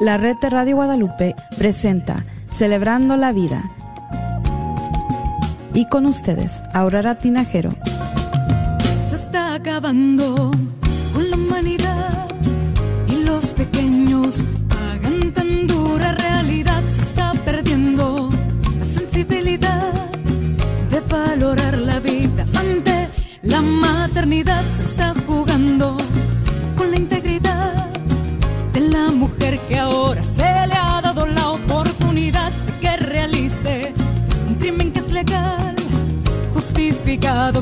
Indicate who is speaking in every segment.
Speaker 1: La red de Radio Guadalupe presenta Celebrando la Vida. Y con ustedes, Aurora Tinajero.
Speaker 2: Se está acabando con la humanidad y los pequeños pagan tan dura realidad. Se está perdiendo la sensibilidad de valorar la vida ante la maternidad. Se está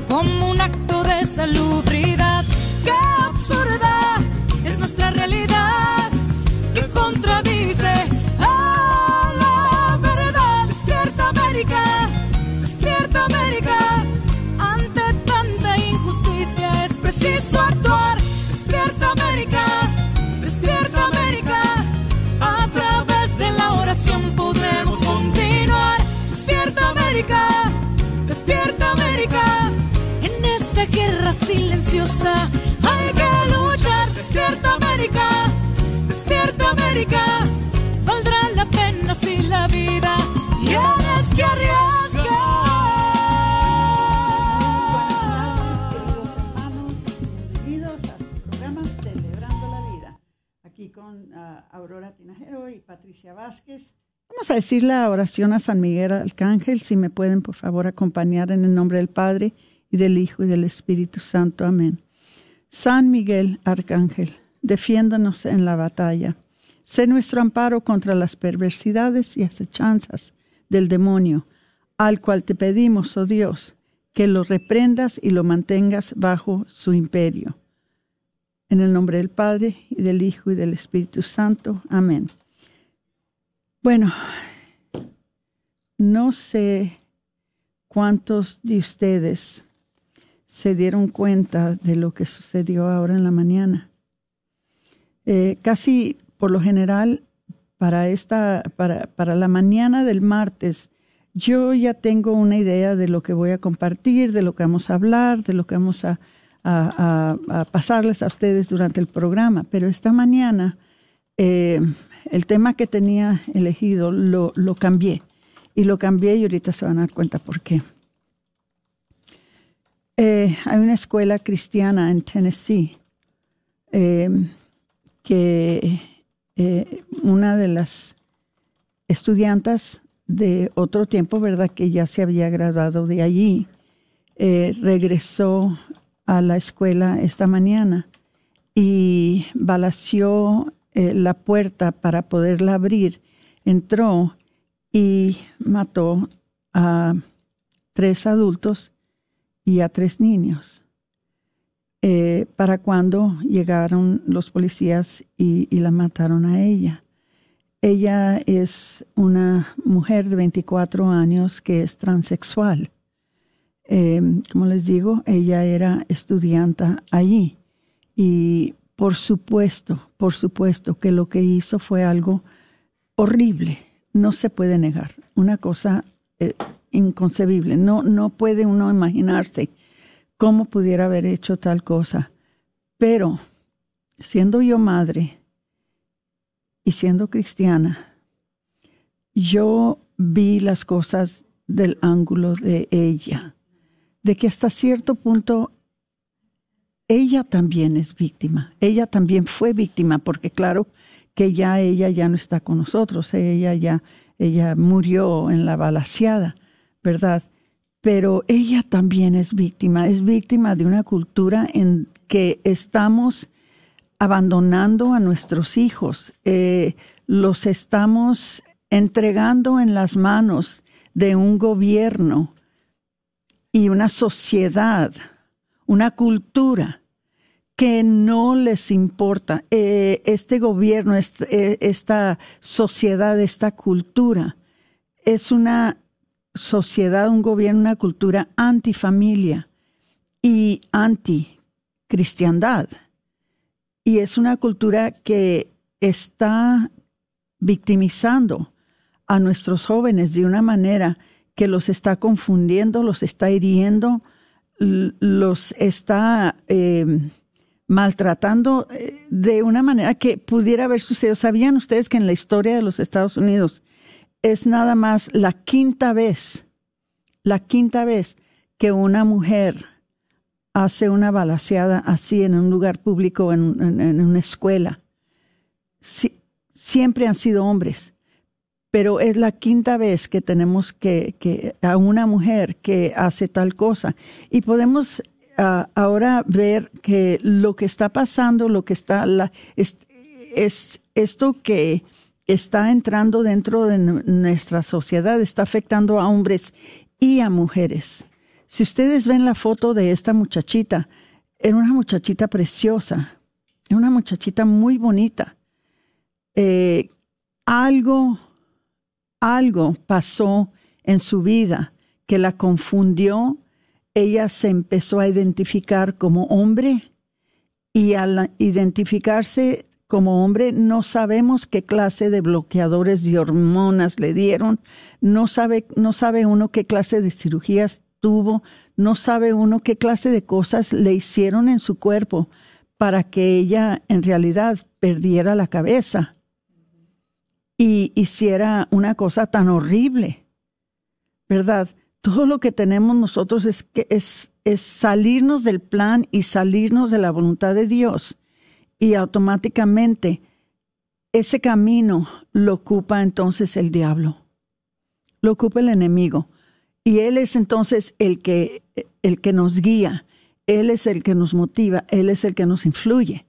Speaker 2: como un
Speaker 3: Ah, Aurora Tinajero y Patricia Vázquez. Vamos a decir la oración a San Miguel Arcángel, si me pueden por favor acompañar en el nombre del Padre y del Hijo y del Espíritu Santo. Amén. San Miguel Arcángel, defiéndanos en la batalla. Sé nuestro amparo contra las perversidades y acechanzas del demonio, al cual te pedimos, oh Dios, que lo reprendas y lo mantengas bajo su imperio. En el nombre del Padre y del Hijo y del Espíritu Santo. Amén. Bueno, no sé cuántos de ustedes se dieron cuenta de lo que sucedió ahora en la mañana. Eh, casi por lo general, para, esta, para, para la mañana del martes, yo ya tengo una idea de lo que voy a compartir, de lo que vamos a hablar, de lo que vamos a, a, pasarles a ustedes durante el programa. Pero esta mañana eh, el tema que tenía elegido lo, cambié. Y lo cambié y ahorita se van a dar cuenta por qué. Eh, hay una escuela cristiana en Tennessee eh, que una de las estudiantes de otro tiempo, ¿verdad? Que ya se había graduado de allí, regresó a la escuela esta mañana y balació eh, la puerta para poderla abrir. Entró y mató a tres adultos y a tres niños. Eh, para cuando llegaron los policías y, y, la mataron a ella. Ella es una mujer de 24 años que es transexual. Eh, como les digo, ella era estudiante allí. Y por supuesto, por supuesto que lo que hizo fue algo horrible, no se puede negar, una cosa eh, inconcebible, no, no puede uno imaginarse cómo pudiera haber hecho tal cosa. Pero, siendo yo madre y siendo cristiana, yo vi las cosas del ángulo de ella, de que hasta cierto punto ella también es víctima, ella también fue víctima, porque claro que ya ella ya no está con nosotros, ella ya ella murió en la balaseada, ¿verdad? pero ella también es víctima, es víctima de una cultura en que estamos abandonando a nuestros hijos, eh, los estamos entregando en las manos de un gobierno y una sociedad, una cultura que no les importa eh, este gobierno, eh, esta sociedad, esta cultura. Es una sociedad, un gobierno, una cultura antifamilia y anticristiandad. Y es una cultura que está victimizando a nuestros jóvenes de una manera que los está confundiendo, los está hiriendo, los está eh, maltratando eh, de una manera que pudiera haber sucedido. ¿Sabían ustedes que en la historia de los Estados Unidos es nada más la quinta vez, la quinta vez que una mujer hace una balaseada así en un lugar público, en, una escuela? siempre han sido hombres, pero es la quinta vez que tenemos que, a una mujer que hace tal cosa. Y podemos ahora ver que lo que está pasando, lo que está, es, esto que está entrando dentro de nuestra sociedad, está afectando a hombres y a mujeres. Si ustedes ven la foto de esta muchachita, era una muchachita preciosa, una muchachita muy bonita. Eh, algo, algo pasó en su vida que la confundió. Ella se empezó a identificar como hombre y al identificarse como hombre no sabemos qué clase de bloqueadores de hormonas le dieron, no sabe, no sabe uno qué clase de cirugías tuvo, no sabe uno qué clase de cosas le hicieron en su cuerpo para que ella en realidad perdiera la cabeza y hiciera una cosa tan horrible, ¿verdad? todo lo que tenemos nosotros es, que es, es salirnos del plan y salirnos de la voluntad de Dios. Y automáticamente ese camino lo ocupa entonces el diablo, lo ocupa el enemigo. Y Él es entonces el que, el que nos guía, Él es el que nos motiva, Él es el que nos influye.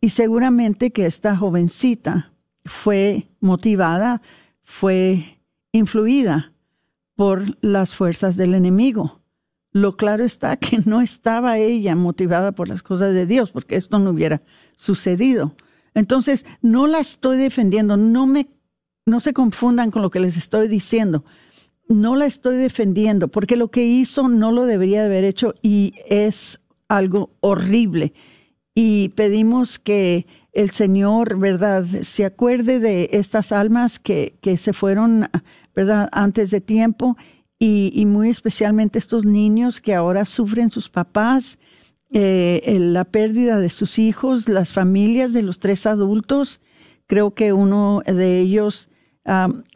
Speaker 3: Y seguramente que esta jovencita fue motivada, fue influida por las fuerzas del enemigo. Lo claro está que no estaba ella motivada por las cosas de Dios, porque esto no hubiera sucedido. Entonces, no la estoy defendiendo, no me no se confundan con lo que les estoy diciendo. No la estoy defendiendo, porque lo que hizo no lo debería haber hecho y es algo horrible. Y pedimos que el Señor, ¿verdad?, se acuerde de estas almas que, que se fueron ¿verdad? Antes de tiempo y, muy especialmente estos niños que ahora sufren sus papás, eh, la pérdida de sus hijos, las familias de los tres adultos. Creo que uno de ellos,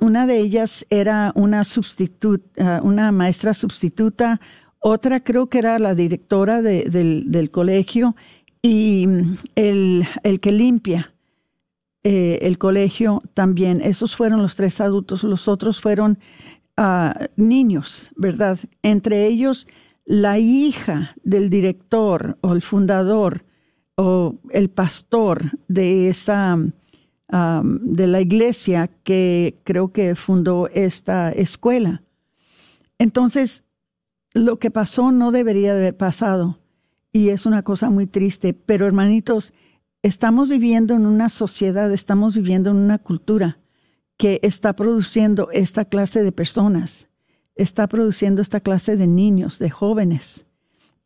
Speaker 3: una de ellas era una sustituta, una maestra sustituta, otra creo que era la directora del, colegio y el, el que limpia eh, el colegio también. Esos fueron los tres adultos, los otros fueron ah, niños, ¿verdad? Entre ellos la hija del director o el fundador o el pastor de esa de la iglesia que creo que fundó esta escuela. Entonces, lo que pasó no debería de haber pasado y es una cosa muy triste, pero hermanitos, estamos viviendo en una sociedad, estamos viviendo en una cultura que está produciendo esta clase de personas, está produciendo esta clase de niños, de jóvenes.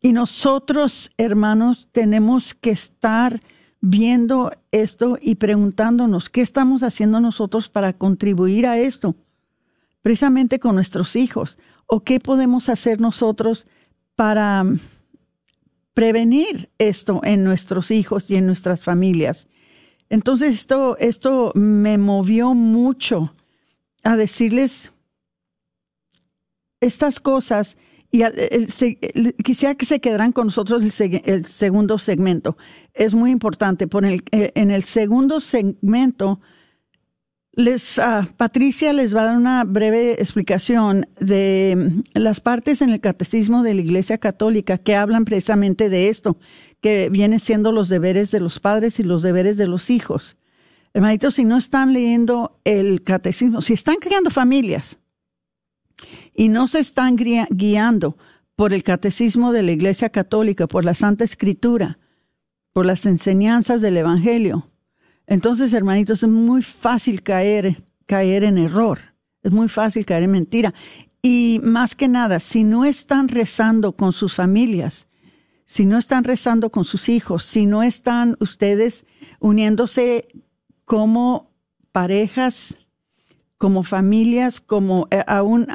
Speaker 3: Y nosotros, hermanos, tenemos que estar viendo esto y preguntándonos qué estamos haciendo nosotros para contribuir a esto, precisamente con nuestros hijos, o qué podemos hacer nosotros para prevenir esto en nuestros hijos y en nuestras familias. Entonces esto, esto me movió mucho a decirles estas cosas y quisiera que se quedaran con nosotros el, segundo segmento. Es muy importante. Por el, eh, en el segundo segmento les, ah, Patricia les va a dar una breve explicación de mm, las partes en el catecismo de la Iglesia Católica que hablan precisamente de esto, que vienen siendo los deberes de los padres y los deberes de los hijos. Hermanitos, si no están leyendo el catecismo, si están creando familias y no se están guiando por el catecismo de la Iglesia Católica, por la Santa Escritura, por las enseñanzas del Evangelio. Entonces, hermanitos, es muy fácil caer, caer en error, es muy fácil caer en mentira. Y más que nada, si no están rezando con sus familias, si no están rezando con sus hijos, si no están ustedes uniéndose como parejas, como familias, como eh, aún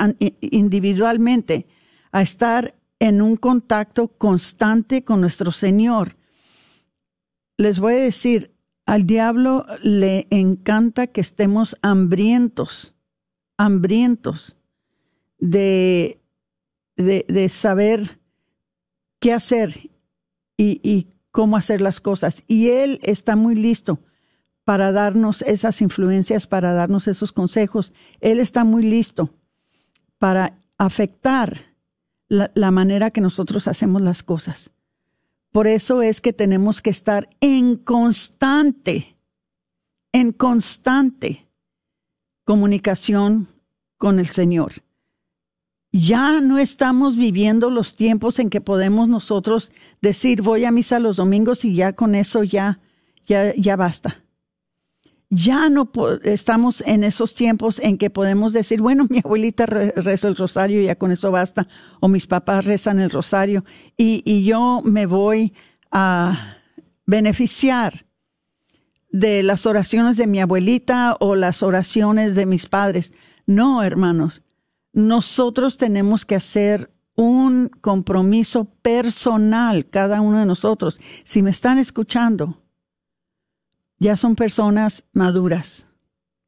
Speaker 3: individualmente, a estar en un contacto constante con nuestro Señor. Les voy a decir, al diablo le encanta que estemos hambrientos, hambrientos de, de, saber qué hacer y, y cómo hacer las cosas. Y él está muy listo para darnos esas influencias, para darnos esos consejos. Él está muy listo para afectar la, manera que nosotros hacemos las cosas. Por eso es que tenemos que estar en constante, en constante comunicación con el Señor. Ya no estamos viviendo los tiempos en que podemos nosotros decir voy a misa los domingos y ya con eso ya, ya, ya basta ya no estamos en esos tiempos en que podemos decir, bueno, mi abuelita reza el rosario ya con eso basta, o mis papás rezan el rosario y, y yo me voy a beneficiar de las oraciones de mi abuelita o las oraciones de mis padres. No, hermanos, nosotros tenemos que hacer un compromiso personal, cada uno de nosotros. Si me están escuchando, ya son personas maduras,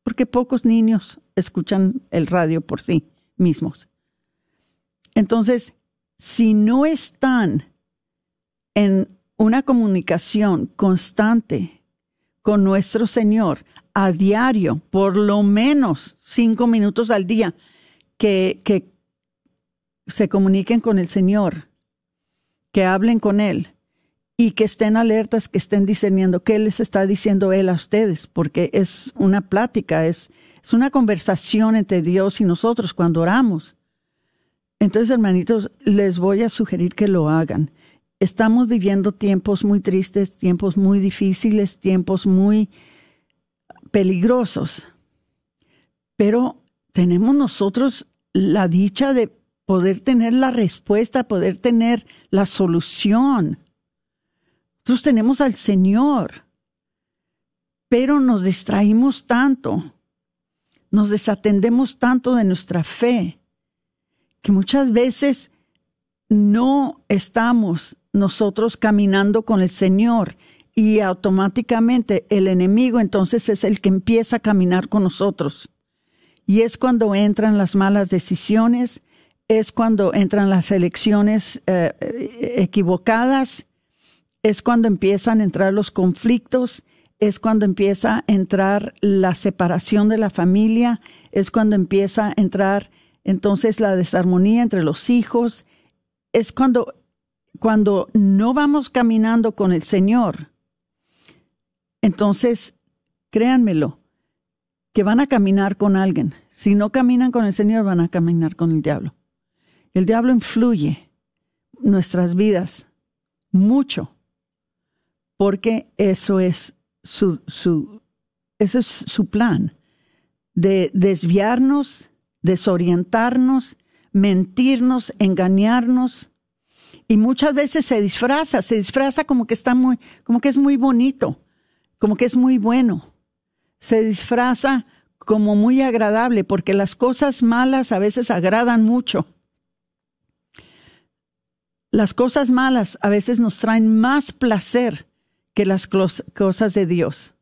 Speaker 3: porque pocos niños escuchan el radio por sí mismos. Entonces, si no están en una comunicación constante con nuestro Señor a diario, por lo menos cinco minutos al día, que, que se comuniquen con el Señor, que hablen con Él, y que estén alertas, que estén discerniendo qué les está diciendo Él a ustedes, porque es una plática, es, es una conversación entre Dios y nosotros cuando oramos. Entonces, hermanitos, les voy a sugerir que lo hagan. Estamos viviendo tiempos muy tristes, tiempos muy difíciles, tiempos muy peligrosos, pero tenemos nosotros la dicha de poder tener la respuesta, poder tener la solución nosotros tenemos al Señor, pero nos distraímos tanto, nos desatendemos tanto de nuestra fe, que muchas veces no estamos nosotros caminando con el Señor y automáticamente el enemigo entonces es el que empieza a caminar con nosotros. Y es cuando entran las malas decisiones, es cuando entran las elecciones eh, equivocadas es cuando empiezan a entrar los conflictos, es cuando empieza a entrar la separación de la familia, es cuando empieza a entrar entonces la desarmonía entre los hijos, es cuando, cuando no vamos caminando con el Señor. Entonces, créanmelo, que van a caminar con alguien. Si no caminan con el Señor, van a caminar con el diablo. El diablo influye nuestras vidas mucho porque eso es su, es su plan, de desviarnos, desorientarnos, mentirnos, engañarnos. Y muchas veces se disfraza, se disfraza como que está muy, como que es muy bonito, como que es muy bueno. Se disfraza como muy agradable, porque las cosas malas a veces agradan mucho. Las cosas malas a veces nos traen más placer que las cosas de Dios.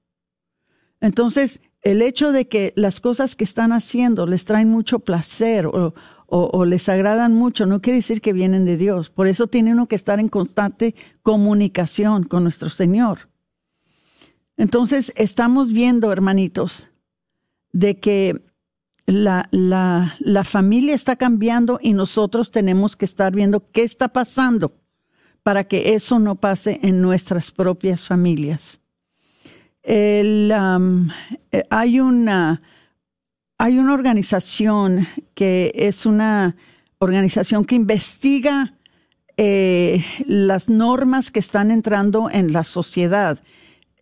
Speaker 3: Entonces, el hecho de que las cosas que están haciendo les traen mucho placer o, les agradan mucho, no quiere decir que vienen de Dios. Por eso tiene uno que estar en constante comunicación con nuestro Señor. Entonces, estamos viendo, hermanitos, de que la, la, la familia está cambiando y nosotros tenemos que estar viendo qué está pasando para que eso no pase en nuestras propias familias. Eh, hay, una, hay una organización que es una organización que investiga eh, las normas que están entrando en la sociedad,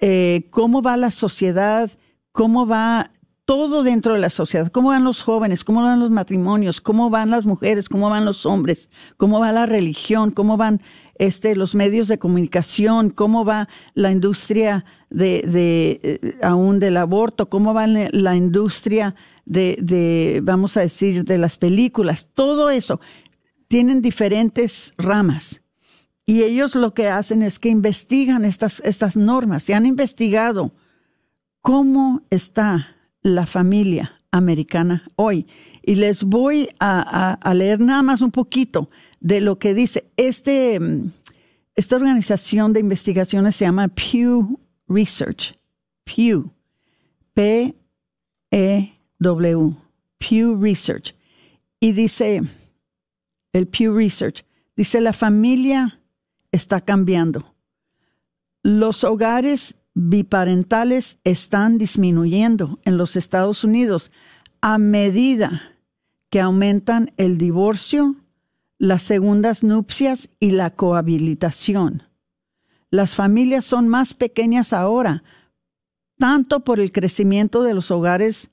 Speaker 3: eh, cómo va la sociedad, cómo va todo dentro de la sociedad, cómo van los jóvenes, cómo van los matrimonios, cómo van las mujeres, cómo van los hombres, cómo va la religión, cómo van este, los medios de comunicación, cómo va la industria de, de eh, aún del aborto, cómo va la industria de, de, vamos a decir, de las películas, todo eso. Tienen diferentes ramas. Y ellos lo que hacen es que investigan estas, estas normas y han investigado cómo está la familia americana hoy. Y les voy a, leer nada más un poquito de lo que dice. Este, esta organización de investigaciones se llama Pew Research. Pew. P-E-W. Pew Research. Y dice, el Pew Research, dice, la familia está cambiando. Los hogares biparentales están disminuyendo en los Estados Unidos a medida que aumentan el divorcio, las segundas nupcias y la cohabilitación. Las familias son más pequeñas ahora, tanto por el crecimiento de los hogares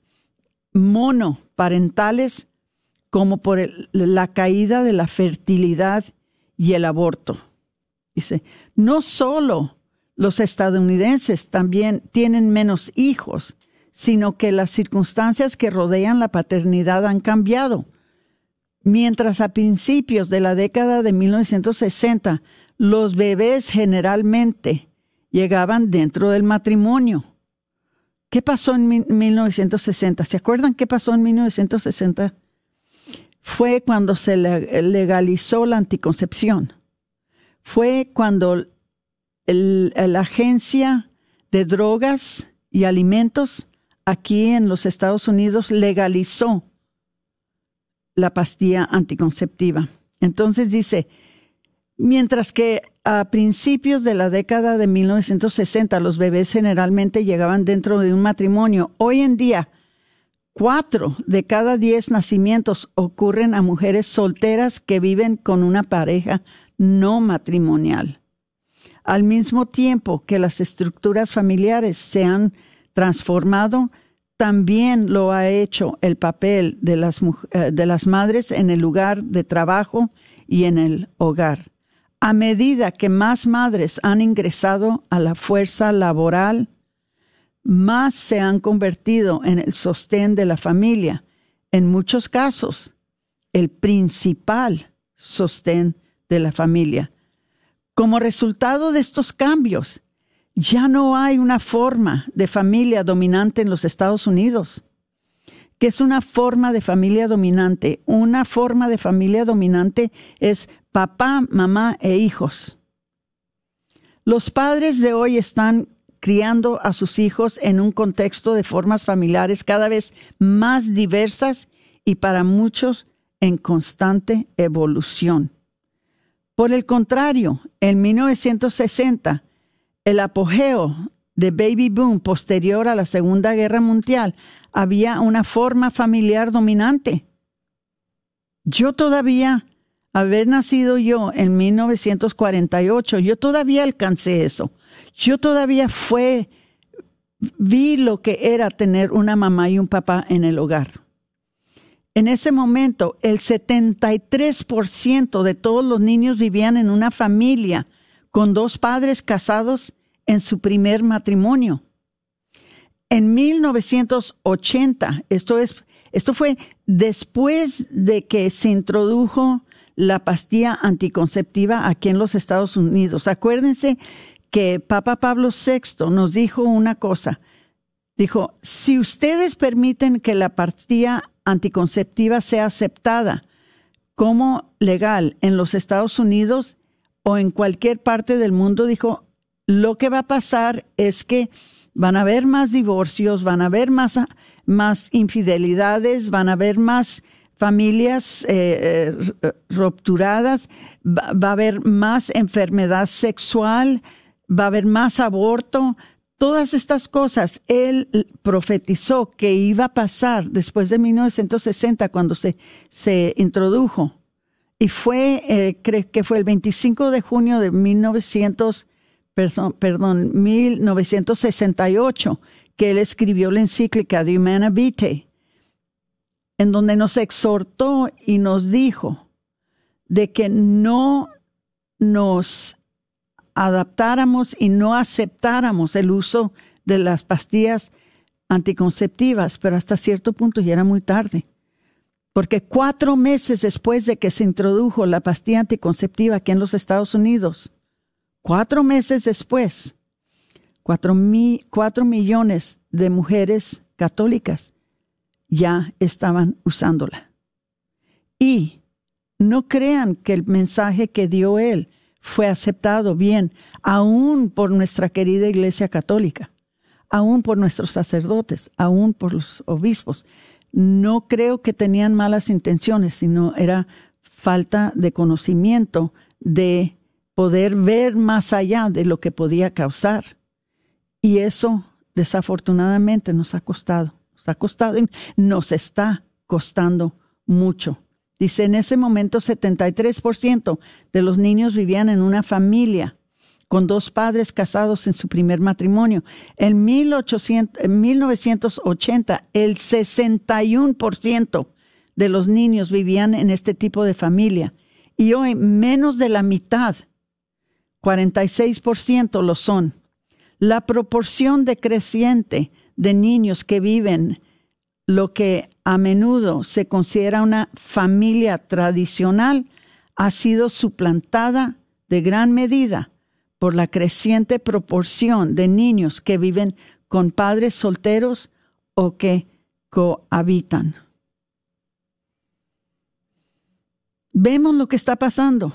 Speaker 3: monoparentales como por la caída de la fertilidad y el aborto. Dice, no solo los estadounidenses también tienen menos hijos, sino que las circunstancias que rodean la paternidad han cambiado. Mientras a principios de la década de 1960 los bebés generalmente llegaban dentro del matrimonio. ¿Qué pasó en 1960? ¿Se acuerdan qué pasó en 1960? Fue cuando se legalizó la anticoncepción. Fue cuando la agencia de drogas y alimentos aquí en los Estados Unidos legalizó la pastilla anticonceptiva. Entonces dice, mientras que a principios de la década de 1960 los bebés generalmente llegaban dentro de un matrimonio, hoy en día cuatro de cada diez nacimientos ocurren a mujeres solteras que viven con una pareja no matrimonial al mismo tiempo que las estructuras familiares se han transformado, también lo ha hecho el papel de las, eh, de las madres en el lugar de trabajo y en el hogar. A medida que más madres han ingresado a la fuerza laboral, más se han convertido en el sostén de la familia, en muchos casos, el principal sostén de la familia. Como resultado de estos cambios, ya no hay una forma de familia dominante en los Estados Unidos. ¿Qué es una forma de familia dominante? Una forma de familia dominante es papá, mamá e hijos. Los padres de hoy están criando a sus hijos en un contexto de formas familiares cada vez más diversas y para muchos en constante evolución. Por el contrario, en 1960, el apogeo de baby boom posterior a la Segunda Guerra Mundial, había una forma familiar dominante. Yo todavía, haber nacido yo en 1948, yo todavía alcancé eso. Yo todavía fue, vi lo que era tener una mamá y un papá en el hogar. En ese momento, el 73% de todos los niños vivían en una familia con dos padres casados en su primer matrimonio. En 1980, esto, es, esto fue después de que se introdujo la pastilla anticonceptiva aquí en los Estados Unidos. Acuérdense que Papa Pablo VI nos dijo una cosa. Dijo, si ustedes permiten que la pastilla anticonceptiva sea aceptada como legal en los Estados Unidos o en cualquier parte del mundo, dijo, lo que va a pasar es que van a haber más divorcios, van a haber más, más infidelidades, van a haber más familias eh, eh, rupturadas, va a haber más enfermedad sexual, va a haber más aborto, Todas estas cosas. Él profetizó que iba a pasar después de 1960 cuando se, se introdujo. Y fue, eh, creo que fue el 25 de junio de 1900, perdón, 1968 que él escribió la encíclica de Humana Vitae, en donde nos exhortó y nos dijo de que no nos adaptáramos y no aceptáramos el uso de las pastillas anticonceptivas, pero hasta cierto punto ya era muy tarde. Porque cuatro meses después de que se introdujo la pastilla anticonceptiva aquí en los Estados Unidos, cuatro meses después, cuatro, cuatro millones de mujeres católicas ya estaban usándola. Y no crean que el mensaje que dio él fue aceptado bien, aún por nuestra querida Iglesia Católica, aún por nuestros sacerdotes, aún por los obispos. No creo que tenían malas intenciones, sino era falta de conocimiento, de poder ver más allá de lo que podía causar. Y eso, desafortunadamente, nos ha costado, nos ha costado y nos está costando mucho. Dice, en ese momento 73% de los niños vivían en una familia con dos padres casados en su primer matrimonio. En, 1800, en 1980, el 61% de los niños vivían en este tipo de familia. Y hoy menos de la mitad, 46% lo son. La proporción decreciente de niños que viven lo que a menudo se considera una familia tradicional ha sido suplantada de gran medida por la creciente proporción de niños que viven con padres solteros o que cohabitan. Vemos lo que está pasando.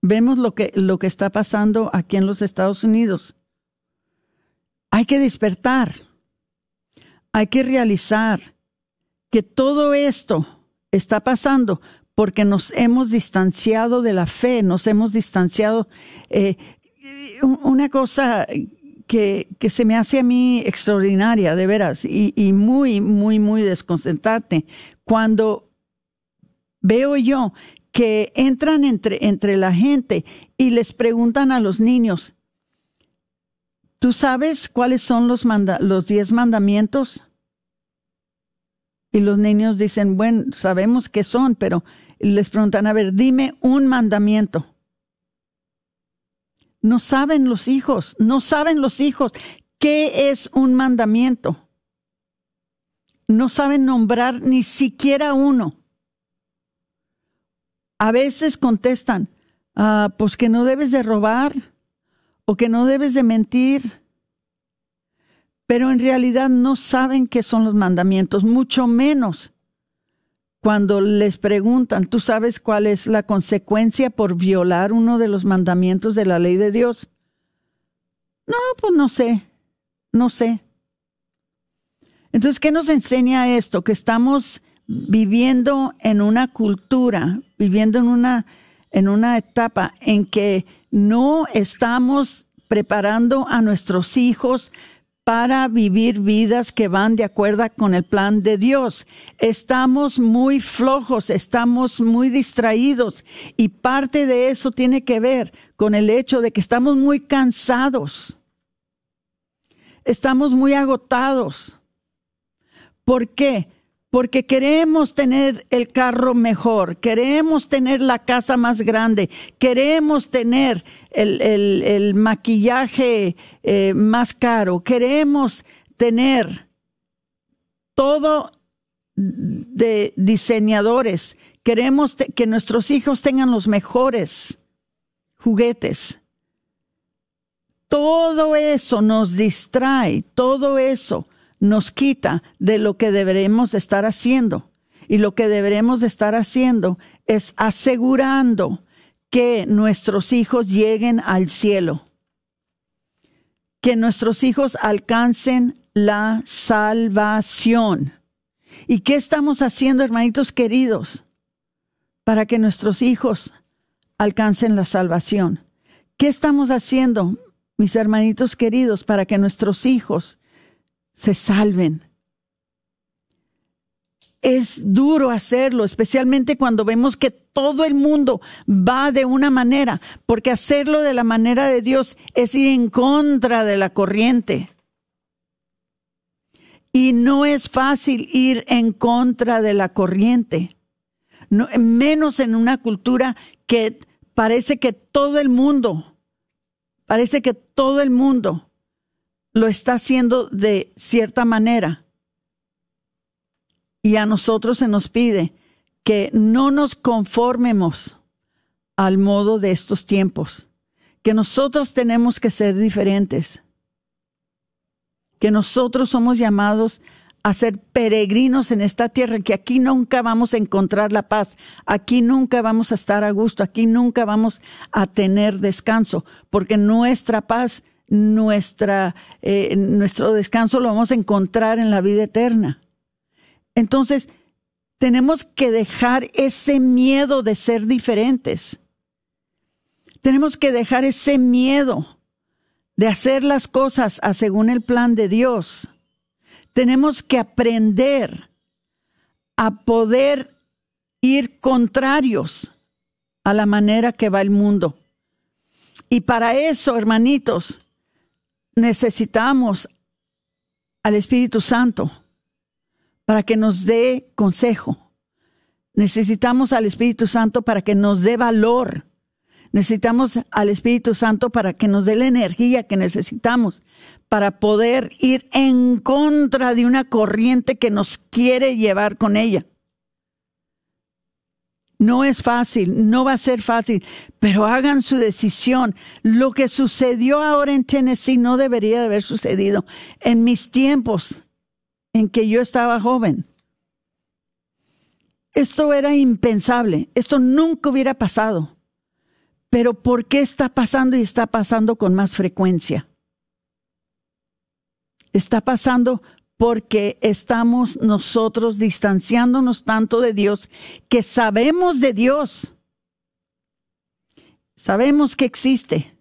Speaker 3: Vemos lo que, lo que está pasando aquí en los Estados Unidos. Hay que despertar hay que realizar que todo esto está pasando porque nos hemos distanciado de la fe, nos hemos distanciado. Eh, una cosa que, se me hace a mí extraordinaria, de veras, y, y muy, muy, muy desconcertante, cuando veo yo que entran entre, entre la gente y les preguntan a los niños, ¿Tú sabes cuáles son los, diez mandamientos? Y los niños dicen, bueno, sabemos qué son, pero les preguntan, a ver, dime un mandamiento. No saben los hijos, no saben los hijos qué es un mandamiento. No saben nombrar ni siquiera uno. A veces contestan, ah, pues que no debes de robar o que no debes de mentir, pero en realidad no saben qué son los mandamientos, mucho menos cuando les preguntan, ¿tú sabes cuál es la consecuencia por violar uno de los mandamientos de la ley de Dios? No, pues no sé, no sé. Entonces, ¿qué nos enseña esto? Que estamos viviendo en una cultura, viviendo en una, en una etapa en que no estamos preparando a nuestros hijos para vivir vidas que van de acuerdo con el plan de Dios. Estamos muy flojos, estamos muy distraídos y parte de eso tiene que ver con el hecho de que estamos muy cansados. Estamos muy agotados. ¿Por qué? Porque queremos tener el carro mejor, queremos tener la casa más grande, queremos tener el, maquillaje eh, más caro, queremos tener todo de diseñadores, queremos que nuestros hijos tengan los mejores juguetes. Todo eso nos distrae, todo eso nos quita de lo que deberemos estar haciendo. Y lo que deberemos de estar haciendo es asegurando que nuestros hijos lleguen al cielo, que nuestros hijos alcancen la salvación. ¿Y qué estamos haciendo, hermanitos queridos, para que nuestros hijos alcancen la salvación? ¿Qué estamos haciendo, mis hermanitos queridos, para que nuestros hijos se salven. es duro hacerlo, especialmente cuando vemos que todo el mundo va de una manera, porque hacerlo de la manera de Dios es ir en contra de la corriente. Y no es fácil ir en contra de la corriente, menos en una cultura que parece que todo el mundo, parece que todo el mundo lo está haciendo de cierta manera. Y a nosotros se nos pide que no nos conformemos al modo de estos tiempos, que nosotros tenemos que ser diferentes, que nosotros somos llamados a ser peregrinos en esta tierra, que aquí nunca vamos a encontrar la paz, aquí nunca vamos a estar a gusto, aquí nunca vamos a tener descanso, porque nuestra paz, nuestra, eh, nuestro descanso lo vamos a encontrar en la vida eterna. Entonces, tenemos que dejar ese miedo de ser diferentes. Tenemos que dejar ese miedo de hacer las cosas a según el plan de Dios tenemos que aprender a poder ir contrarios a la manera que va el mundo. Y para eso, hermanitos, necesitamos al Espíritu Santo para que nos dé consejo. Necesitamos al Espíritu Santo para que nos dé valor Necesitamos al Espíritu Santo para que nos dé la energía que necesitamos para poder ir en contra de una corriente que nos quiere llevar con ella. No es fácil, no va a ser fácil, pero hagan su decisión. Lo que sucedió ahora en Tennessee no debería de haber sucedido en mis tiempos en que yo estaba joven. Esto era impensable, esto nunca hubiera pasado. Pero ¿por qué está pasando y está pasando con más frecuencia? Está pasando porque estamos nosotros distanciándonos tanto de Dios que sabemos de Dios. Sabemos que existe.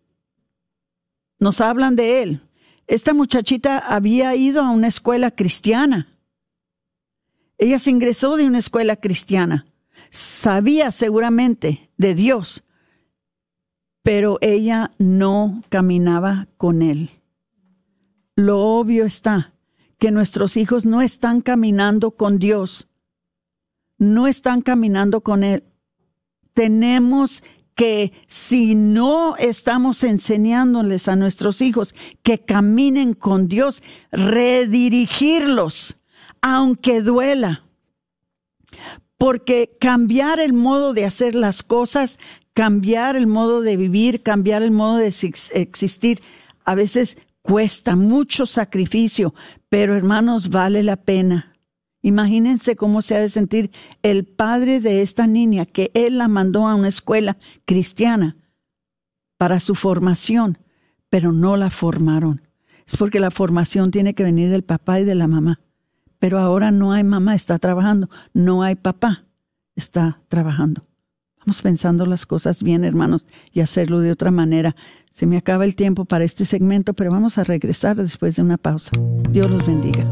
Speaker 3: Nos hablan de Él. Esta muchachita había ido a una escuela cristiana. Ella se ingresó de una escuela cristiana. Sabía seguramente de Dios, pero ella no caminaba con él. Lo obvio está que nuestros hijos no están caminando con Dios, no están caminando con Él. Tenemos que, si no estamos enseñándoles a nuestros hijos que caminen con Dios, redirigirlos, aunque duela. Porque cambiar el modo de hacer las cosas cambiar el modo de vivir, cambiar el modo de existir, a veces cuesta mucho sacrificio, pero hermanos, vale la pena. Imagínense cómo se ha de sentir el padre de esta niña, que él la mandó a una escuela cristiana para su formación, pero no la formaron. Es porque la formación tiene que venir del papá y de la mamá. Pero ahora no hay mamá, está trabajando. No hay papá, está trabajando. Vamos pensando las cosas bien, hermanos, y hacerlo de otra manera. Se me acaba el tiempo para este segmento, pero vamos a regresar después de una pausa. Dios los bendiga.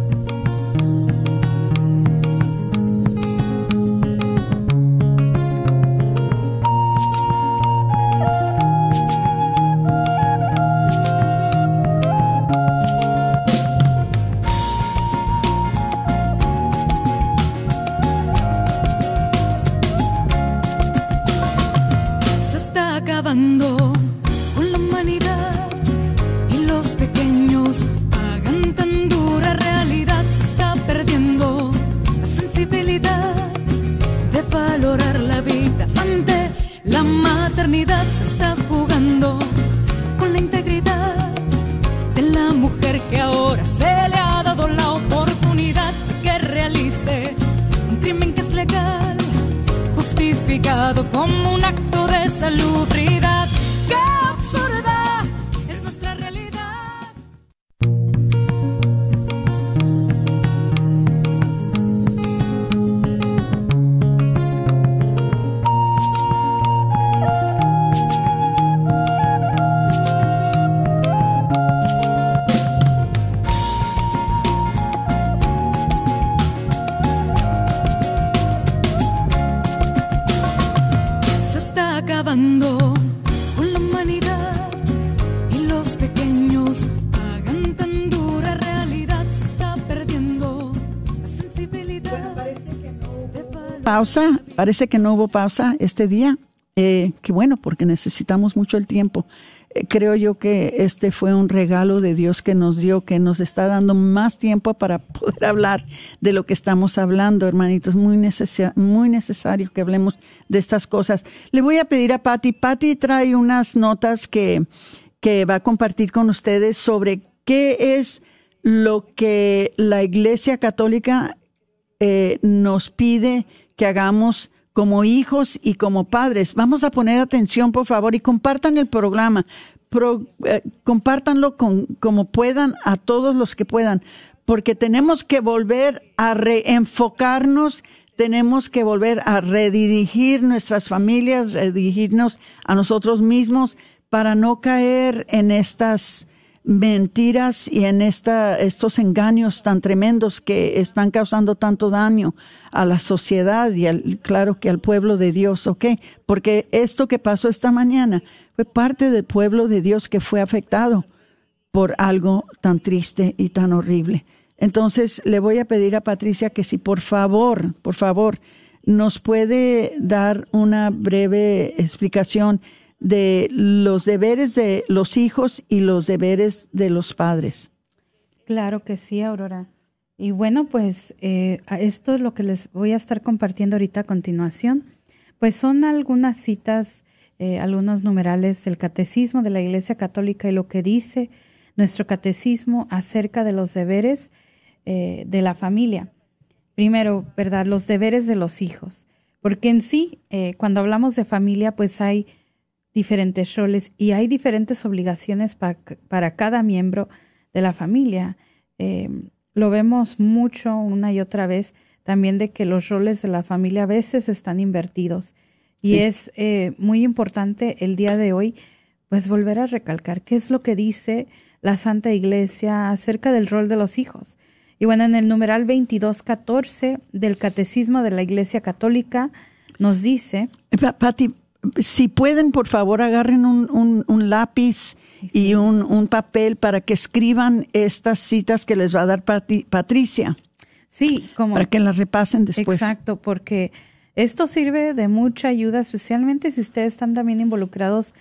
Speaker 3: Pausa, parece que no hubo pausa este día. Eh, que bueno, porque necesitamos mucho el tiempo. Eh, creo yo que este fue un regalo de Dios que nos dio, que nos está dando más tiempo para poder hablar de lo que estamos hablando, hermanitos. Muy, muy necesario que hablemos de estas cosas. Le voy a pedir a Patty. Patty trae unas notas que, que va a compartir con ustedes sobre qué es lo que la Iglesia Católica eh, nos pide que hagamos como hijos y como padres. Vamos a poner atención, por favor, y compartan el programa. Eh, compártanlo con, como puedan a todos los que puedan, porque tenemos que volver a reenfocarnos, tenemos que volver a redirigir nuestras familias, redirigirnos a nosotros mismos para no caer en estas mentiras y en esta, estos engaños tan tremendos que están causando tanto daño a la sociedad y al, claro que al pueblo de Dios, ¿ok? Porque esto que pasó esta mañana fue parte del pueblo de Dios que fue afectado por algo tan triste y tan horrible. Entonces le voy a pedir a Patricia que si por favor, por favor, nos puede dar una breve explicación de los deberes de los hijos y los deberes de los padres.
Speaker 1: Claro que sí, Aurora. Y bueno, pues eh, esto es lo que les voy a estar compartiendo ahorita a continuación. Pues son algunas citas, eh, algunos numerales del catecismo de la Iglesia Católica y lo que dice nuestro catecismo acerca de los deberes eh, de la familia. Primero, ¿verdad? Los deberes de los hijos. Porque en sí, cuando hablamos de familia, pues hay diferentes roles y hay diferentes obligaciones para cada miembro de la familia. Em, lo vemos mucho una y otra vez también de que los roles de la familia a veces están invertidos. Y es eh, muy importante el día de hoy, pues volver a recalcar qué es lo que dice la Santa Iglesia acerca del rol de los hijos. Y bueno, en el numeral 2214 del Catecismo de la Iglesia Católica nos dice...
Speaker 3: Pati, si pueden, por favor, agarren un, un, lápiz y un, un, papel para que escriban estas citas que les va a dar Patricia.
Speaker 1: Sí, como.
Speaker 3: Para que las repasen después.
Speaker 1: Exacto, porque esto sirve de mucha ayuda, especialmente si ustedes están también involucrados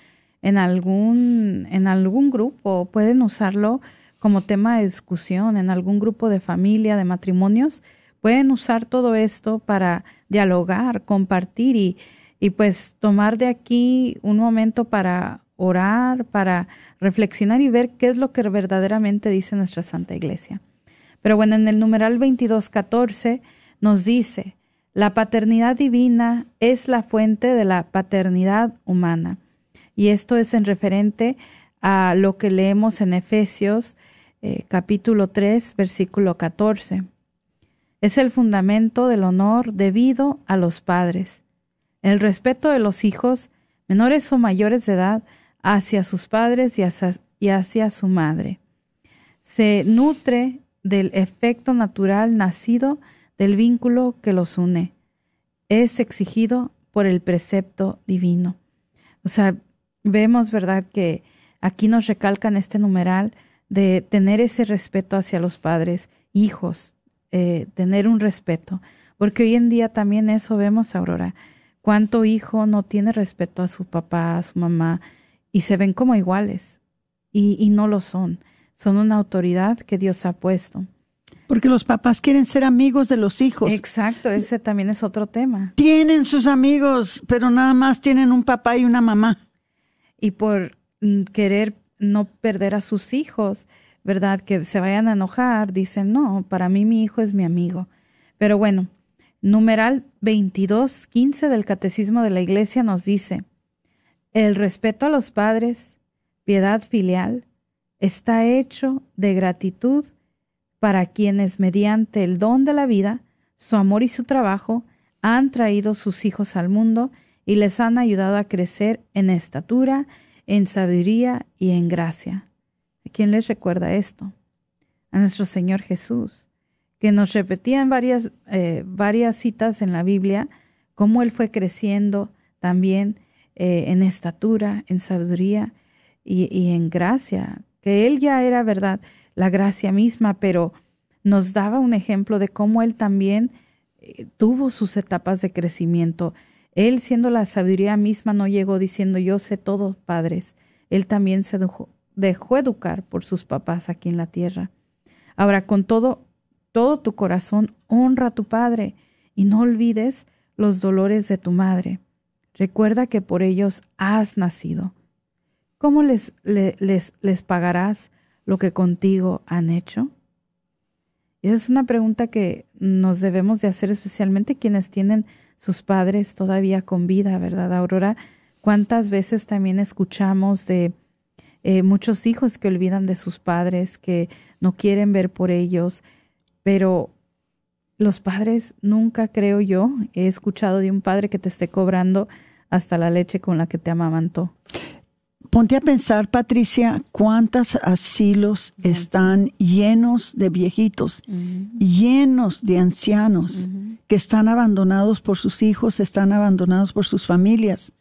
Speaker 1: en algún, en algún grupo. Pueden usarlo como tema de discusión en algún grupo de familia, de matrimonios. Pueden usar todo esto para dialogar, compartir y y pues tomar de aquí un momento para orar, para reflexionar y ver qué es lo que verdaderamente dice nuestra Santa Iglesia. Pero bueno, en el numeral 2214 nos dice, la paternidad divina es la fuente de la paternidad humana. Y esto es en referente a lo que leemos en Efesios eh, capítulo 3, versículo 14. Es el fundamento del honor debido a los padres el respeto de los hijos, menores o mayores de edad, hacia sus padres y hacia, su madre. Se nutre del efecto natural nacido del vínculo que los une. Es exigido por el precepto divino. O sea, vemos, ¿verdad?, que aquí nos recalcan este numeral de tener ese respeto hacia los padres, hijos, eh, tener un respeto. Porque hoy en día también eso vemos, Aurora, ¿Cuánto hijo no tiene respeto a su papá, a su mamá y se ven como iguales? Y, no lo son. Son una autoridad que Dios ha puesto.
Speaker 3: Porque los papás quieren ser amigos de los hijos.
Speaker 1: Exacto, ese también es otro tema.
Speaker 3: Tienen sus amigos, pero nada más tienen un papá y una mamá.
Speaker 1: Y por mm, querer no perder a sus hijos, ¿verdad? Que se vayan a enojar, dicen, no, para mí mi hijo es mi amigo. Pero bueno, Numeral 22.15 del Catecismo de la Iglesia nos dice, el respeto a los padres, piedad filial, está hecho de gratitud para quienes mediante el don de la vida, su amor y su trabajo han traído sus hijos al mundo y les han ayudado a crecer en estatura, en sabiduría y en gracia. ¿A quién les recuerda esto? A nuestro Señor Jesús que nos repetían varias, eh, varias citas en la Biblia, cómo él fue creciendo también eh, en estatura, en sabiduría y, en gracia, que él ya era verdad, la gracia misma, pero nos daba un ejemplo de cómo él también eh, tuvo sus etapas de crecimiento. Él, siendo la sabiduría misma, no llegó diciendo yo sé todo, padres. Él también se dejó educar por sus papás aquí en la tierra. Ahora, con todo, todo tu corazón, honra a tu padre y no olvides los dolores de tu madre. Recuerda que por ellos has nacido. ¿Cómo les, les, les pagarás lo que contigo han hecho? esa es una pregunta que nos debemos de hacer especialmente quienes tienen sus padres todavía con vida, ¿verdad, Aurora? ¿Cuántas veces también escuchamos de eh, muchos hijos que olvidan de sus padres, que no quieren ver por ellos, pero los padres nunca creo yo he escuchado de un padre que te esté cobrando hasta la leche con la que te amamantó.
Speaker 3: Ponte a pensar, Patricia, cuántos asilos están llenos de viejitos, llenos de ancianos que están abandonados por sus hijos, están abandonados por sus familias.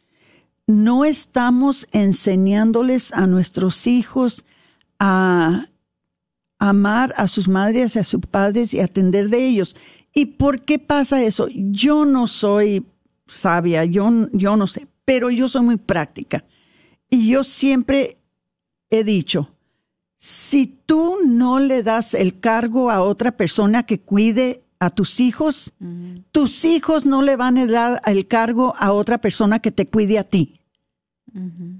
Speaker 3: No estamos enseñándoles a nuestros hijos a amar a sus madres y a sus padres y atender de ellos. ¿Y por qué pasa eso? Yo no soy sabia, yo, yo no sé, pero yo soy muy práctica. Y yo siempre he dicho, si tú no le das el cargo a otra persona que cuide a tus hijos, tus hijos no le van a dar el cargo a otra persona que te cuide a ti.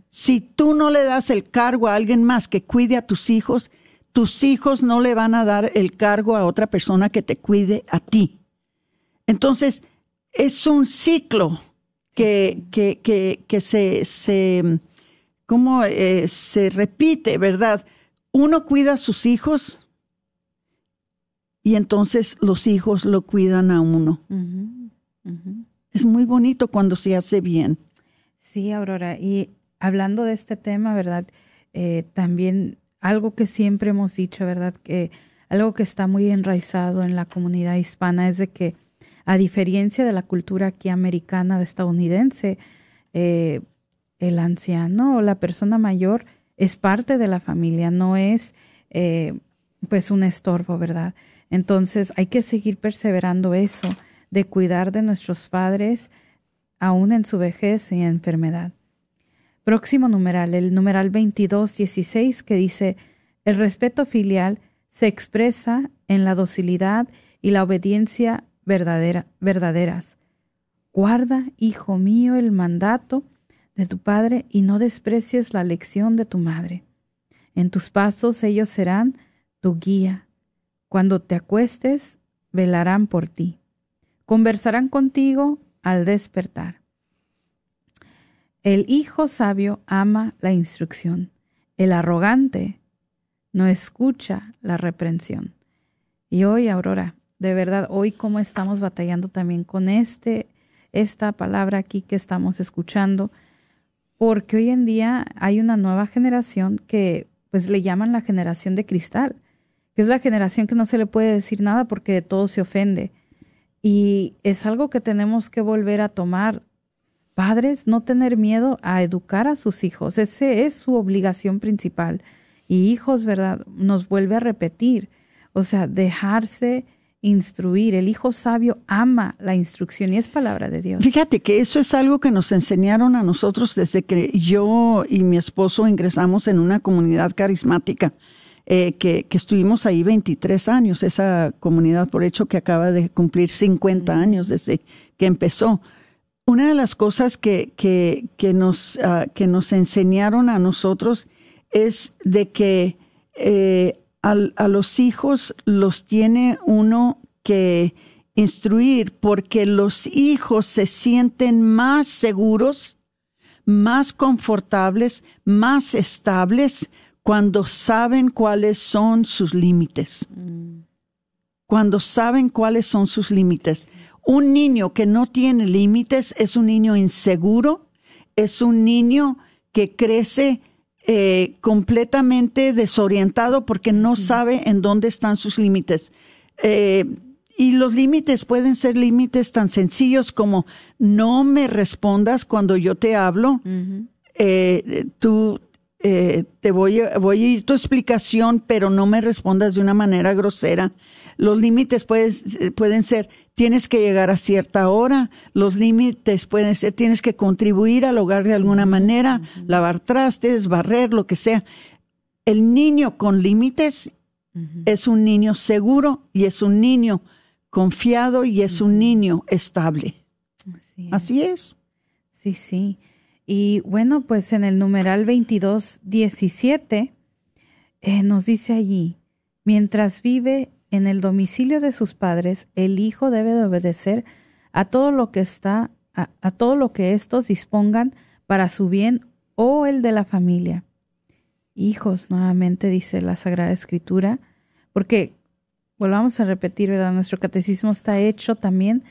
Speaker 3: Si tú no le das el cargo a alguien más que cuide a tus hijos, tus hijos no le van a dar el cargo a otra persona que te cuide a ti. Entonces, es un ciclo que, que, que, que se, se, ¿cómo, eh, se repite, ¿verdad? Uno cuida a sus hijos y entonces los hijos lo cuidan a uno. Es muy bonito cuando se hace bien.
Speaker 1: Sí, Aurora. Y hablando de este tema, ¿verdad? Eh, también algo que siempre hemos dicho, ¿verdad? Que algo que está muy enraizado en la comunidad hispana es de que a diferencia de la cultura aquí americana, de estadounidense, eh, el anciano o la persona mayor es parte de la familia, no es eh, pues un estorbo, ¿verdad? Entonces hay que seguir perseverando eso, de cuidar de nuestros padres aún en su vejez y enfermedad. Próximo numeral, el numeral 2216 que dice, el respeto filial se expresa en la docilidad y la obediencia verdadera, verdaderas. Guarda, hijo mío, el mandato de tu padre y no desprecies la lección de tu madre. En tus pasos ellos serán tu guía. Cuando te acuestes, velarán por ti. Conversarán contigo al despertar. El hijo sabio ama la instrucción. El arrogante no escucha la reprensión. Y hoy, Aurora, de verdad hoy cómo estamos batallando también con este esta palabra aquí que estamos escuchando, porque hoy en día hay una nueva generación que pues le llaman la generación de cristal, que es la generación que no se le puede decir nada porque de todo se ofende. Y es algo que tenemos que volver a tomar. Padres, no tener miedo a educar a sus hijos, ese es su obligación principal. Y hijos, ¿verdad? Nos vuelve a repetir, o sea, dejarse instruir. El hijo sabio ama la instrucción y es palabra de Dios.
Speaker 3: Fíjate que eso es algo que nos enseñaron a nosotros desde que yo y mi esposo ingresamos en una comunidad carismática. Eh, que, estuvimos ahí 23 años, esa comunidad por hecho que acaba de cumplir 50 años desde que empezó. Una de las cosas que, que, que nos, ah, que nos enseñaron a nosotros es de que eh, a los hijos los tiene uno que instruir porque los hijos se sienten más seguros, más confortables, más estables cuando saben cuáles son sus límites. Cuando saben cuáles son sus límites. Un niño que no tiene límites es un niño inseguro, es un niño que crece eh, completamente desorientado porque no sabe en dónde están sus límites. Eh, y los límites pueden ser límites tan sencillos como no me respondas cuando yo te hablo. Eh, tú te voy a, voy a ir tu explicación, pero no me respondas de una manera grosera. Los límites pueden ser, tienes que llegar a cierta hora, los límites pueden ser, tienes que contribuir al hogar de alguna manera, lavar trastes, barrer, lo que sea. El niño con límites es un niño seguro y es un niño confiado y es un niño estable. Así es.
Speaker 1: Sí, sí. Y bueno, pues en el numeral 22, 17 eh, nos dice allí, mientras vive en el domicilio de sus padres, el hijo debe de obedecer a todo lo que está, a, todo lo que éstos dispongan para su bien o el de la familia. Hijos, nuevamente dice la Sagrada Escritura, porque volvamos a repetir, ¿verdad? Nuestro catecismo está hecho también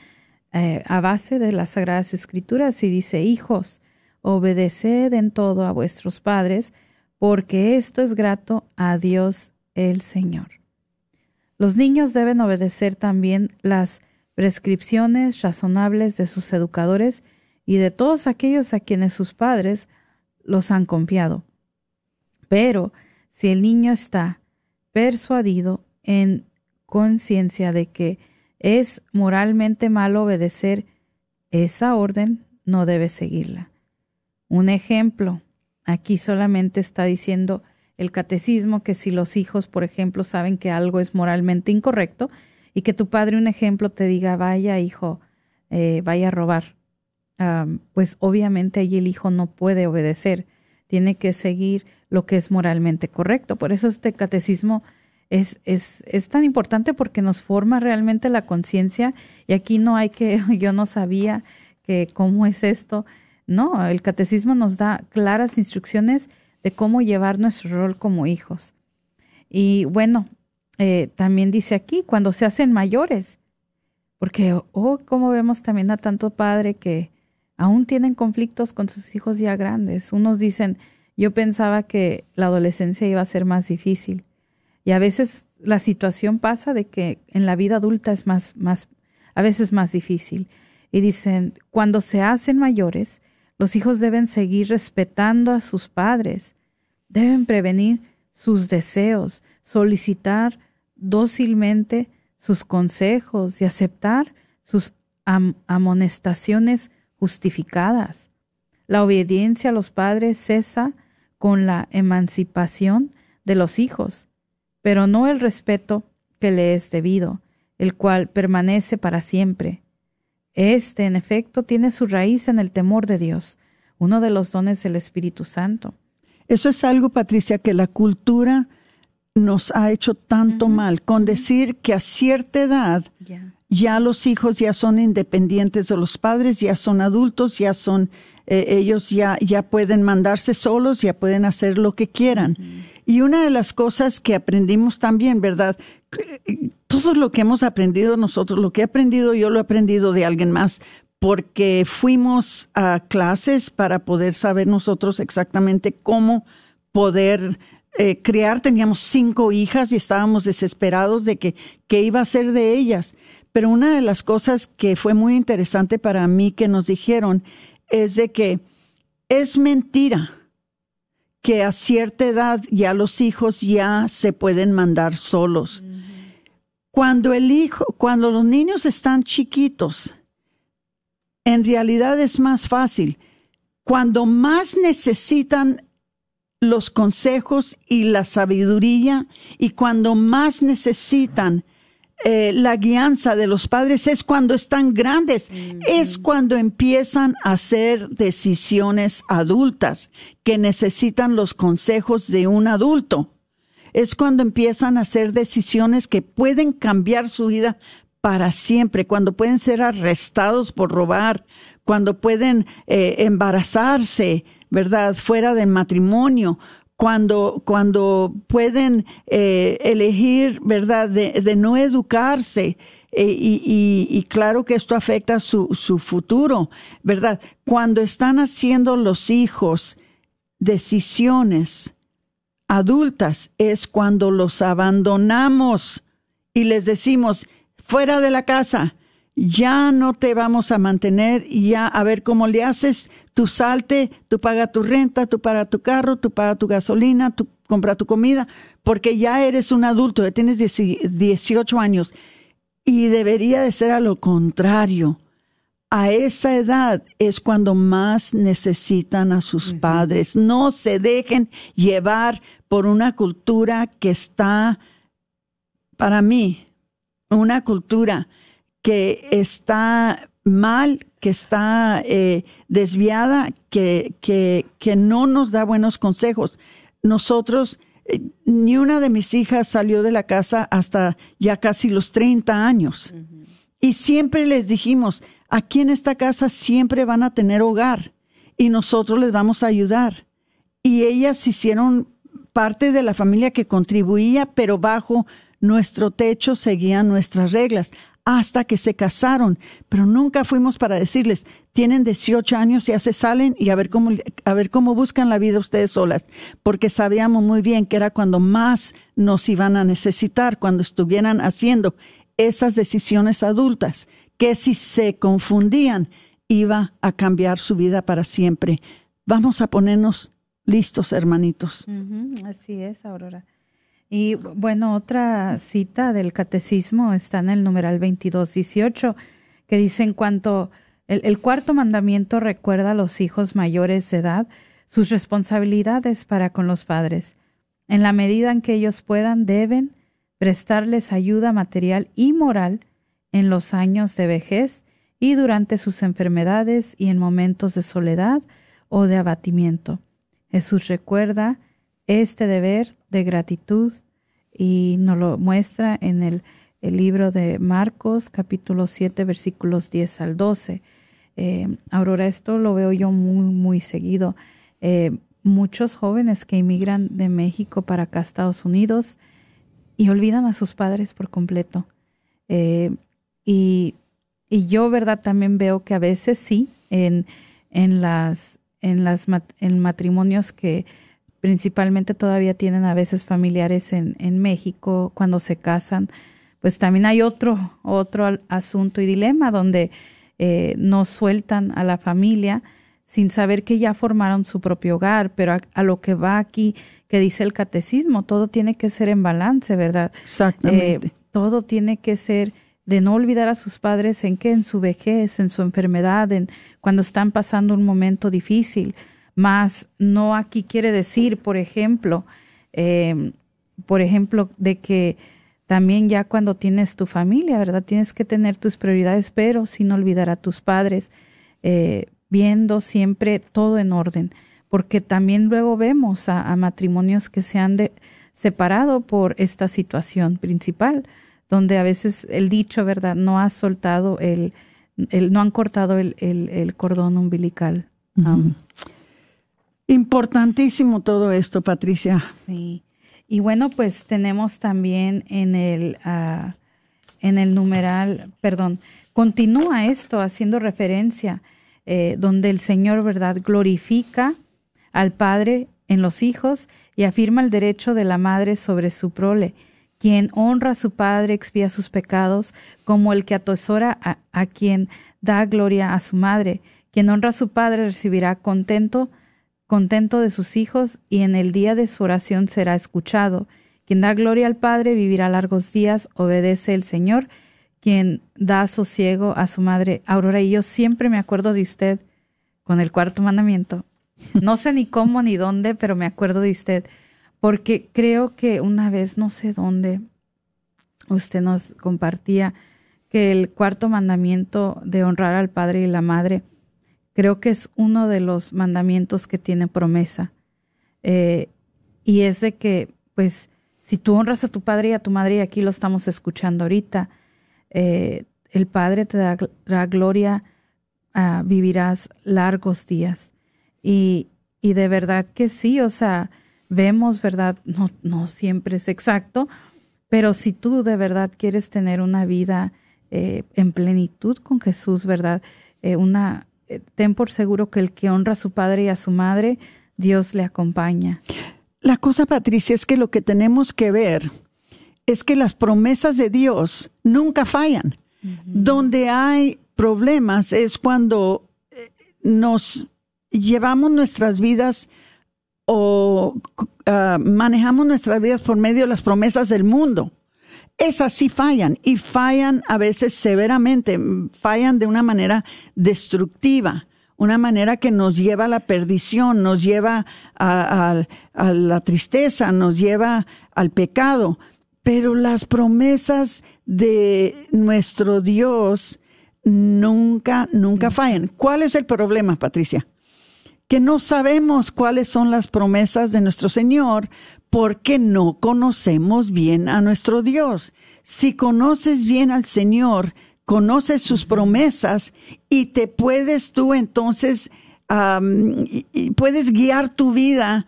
Speaker 1: eh, a base de las Sagradas Escrituras y dice, hijos, obedeced en todo a vuestros padres, porque esto es grato a Dios el Señor. Los niños deben obedecer también las prescripciones razonables de sus educadores y de todos aquellos a quienes sus padres los han confiado. Pero si el niño está persuadido en conciencia de que es moralmente malo obedecer esa orden, no debe seguirla. Un ejemplo, aquí solamente está diciendo el catecismo que si los hijos, por ejemplo, saben que algo es moralmente incorrecto y que tu padre, un ejemplo, te diga, vaya hijo, eh, vaya a robar, pues obviamente ahí el hijo no puede obedecer, tiene que seguir lo que es moralmente correcto. Por eso este catecismo es, es, es tan importante porque nos forma realmente la conciencia y aquí no hay que, yo no sabía que cómo es esto. No, el catecismo nos da claras instrucciones de cómo llevar nuestro rol como hijos. Y bueno, eh, también dice aquí, cuando se hacen mayores, porque, oh, como vemos también a tanto padre que aún tienen conflictos con sus hijos ya grandes. Unos dicen, yo pensaba que la adolescencia iba a ser más difícil. Y a veces la situación pasa de que en la vida adulta es más, más, a veces más difícil. Y dicen, cuando se hacen mayores, los hijos deben seguir respetando a sus padres, deben prevenir sus deseos, solicitar dócilmente sus consejos y aceptar sus amonestaciones justificadas. La obediencia a los padres cesa con la emancipación de los hijos pero no el respeto que le es debido, el cual permanece para siempre. Este, en efecto, tiene su raíz en el temor de Dios, uno de los dones del Espíritu Santo.
Speaker 3: Eso es algo, Patricia, que la cultura nos ha hecho tanto mal, con decir que a cierta edad ya los hijos ya son independientes de los padres, ya son adultos, ya son, eh, ellos ya, ya pueden mandarse solos, ya pueden hacer lo que quieran. Y una de las cosas que aprendimos también, ¿verdad? Todo lo que hemos aprendido nosotros, lo que he aprendido yo lo he aprendido de alguien más, porque fuimos a clases para poder saber nosotros exactamente cómo poder eh, criar. Teníamos cinco hijas y estábamos desesperados de que qué iba a ser de ellas. Pero una de las cosas que fue muy interesante para mí que nos dijeron es de que es mentira que a cierta edad ya los hijos ya se pueden mandar solos. Cuando el hijo, cuando los niños están chiquitos, en realidad es más fácil. Cuando más necesitan los consejos y la sabiduría y cuando más necesitan eh, la guianza de los padres es cuando están grandes, es cuando empiezan a hacer decisiones adultas que necesitan los consejos de un adulto. Es cuando empiezan a hacer decisiones que pueden cambiar su vida para siempre, cuando pueden ser arrestados por robar, cuando pueden eh, embarazarse, ¿verdad? Fuera del matrimonio, cuando, cuando pueden eh, elegir, ¿verdad?, de, no educarse. Eh, y, y, claro que esto afecta su, su futuro, ¿verdad? Cuando están haciendo los hijos decisiones adultas es cuando los abandonamos y les decimos, fuera de la casa, ya no te vamos a mantener, ya a ver cómo le haces, tú salte, tú paga tu renta, tú paga tu carro, tú paga tu gasolina, tú compra tu comida, porque ya eres un adulto, ya tienes 18 años y debería de ser a lo contrario. A esa edad es cuando más necesitan a sus padres. No se dejen llevar por una cultura que está, para mí, una cultura que está mal, que está eh, desviada, que, que, que no nos da buenos consejos. Nosotros eh, ni una de mis hijas salió de la casa hasta ya casi los 30 años. Y siempre les dijimos, aquí en esta casa siempre van a tener hogar y nosotros les vamos a ayudar. Y ellas hicieron parte de la familia que contribuía, pero bajo nuestro techo seguían nuestras reglas hasta que se casaron, pero nunca fuimos para decirles, tienen 18 años, ya se salen y a ver cómo, a ver cómo buscan la vida ustedes solas, porque sabíamos muy bien que era cuando más nos iban a necesitar, cuando estuvieran haciendo esas decisiones adultas, que si se confundían, iba a cambiar su vida para siempre. Vamos a ponernos listos, hermanitos.
Speaker 1: así es, Aurora. Y bueno, otra cita del catecismo está en el numeral 2218, que dice en cuanto el, el, cuarto mandamiento recuerda a los hijos mayores de edad sus responsabilidades para con los padres. En la medida en que ellos puedan, deben prestarles ayuda material y moral en los años de vejez y durante sus enfermedades y en momentos de soledad o de abatimiento. Jesús recuerda este deber de gratitud y nos lo muestra en el, libro de Marcos capítulo 7 versículos 10 al 12. Eh, Aurora, esto lo veo yo muy, muy seguido. Eh, muchos jóvenes que emigran de México para acá, Estados Unidos, y olvidan a sus padres por completo. Eh, y, y, yo, ¿verdad? También veo que a veces sí, en, en, las, en, las, en matrimonios que principalmente todavía tienen a veces familiares en, en México cuando se casan, pues también hay otro, otro asunto y dilema donde eh, no sueltan a la familia sin saber que ya formaron su propio hogar, pero a, lo que va aquí, que dice el catecismo, todo tiene que ser en balance, ¿verdad?
Speaker 3: Exactamente.
Speaker 1: Eh, todo tiene que ser de no olvidar a sus padres en qué, en su vejez, en su enfermedad, en cuando están pasando un momento difícil. Más no aquí quiere decir, por ejemplo, eh, por ejemplo, de que también ya cuando tienes tu familia, ¿verdad? Tienes que tener tus prioridades, pero sin olvidar a tus padres, eh, viendo siempre todo en orden, porque también luego vemos a, matrimonios que se han separado por esta situación principal, donde a veces el dicho, ¿verdad? No ha soltado el, el no han cortado el, el, cordón umbilical.
Speaker 3: Importantísimo todo esto, Patricia.
Speaker 1: Sí. Y bueno, pues tenemos también en el, uh, en el numeral, perdón, continúa esto haciendo referencia eh, donde el Señor, ¿verdad?, glorifica al Padre en los hijos y afirma el derecho de la madre sobre su prole. Quien honra a su padre expía sus pecados, como el que atesora a, a quien da gloria a su madre. Quien honra a su padre recibirá contento contento de sus hijos, y en el día de su oración será escuchado. Quien da gloria al Padre vivirá largos días, obedece el Señor, quien da sosiego a su madre. Aurora, y yo siempre me acuerdo de usted con el cuarto mandamiento. No sé ni cómo ni dónde, pero me acuerdo de usted, porque creo que una vez, no sé dónde, usted nos compartía que el cuarto mandamiento de honrar al Padre y la Madre creo que es uno de los mandamientos que tiene promesa. Eh, y es de que, pues, si tú honras a tu padre y a tu madre, y aquí lo estamos escuchando ahorita, eh, el Padre te dará gloria, ah, vivirás largos días. Y, y de verdad que sí, o sea, vemos, ¿verdad? No, no siempre es exacto, pero si tú de verdad quieres tener una vida eh, en plenitud con Jesús, ¿verdad? una, ten por seguro que el que honra a su padre y a su madre, Dios le acompaña.
Speaker 3: La cosa, Patricia, es que lo que tenemos que ver es que las promesas de Dios nunca fallan. Donde hay problemas es cuando eh, nos llevamos nuestras vidas o ah, manejamos nuestras vidas por medio de las promesas del mundo. Esas sí fallan y fallan a veces severamente, fallan de una manera destructiva, una manera que nos lleva a la perdición, nos lleva a, a la tristeza, nos lleva al pecado. Pero las promesas de nuestro Dios nunca, nunca fallan. ¿Cuál es el problema, Patricia? Que no sabemos cuáles son las promesas de nuestro Señor porque no conocemos bien a nuestro Dios. Si conoces bien al Señor, conoces sus promesas y te puedes tú entonces, puedes guiar tu vida,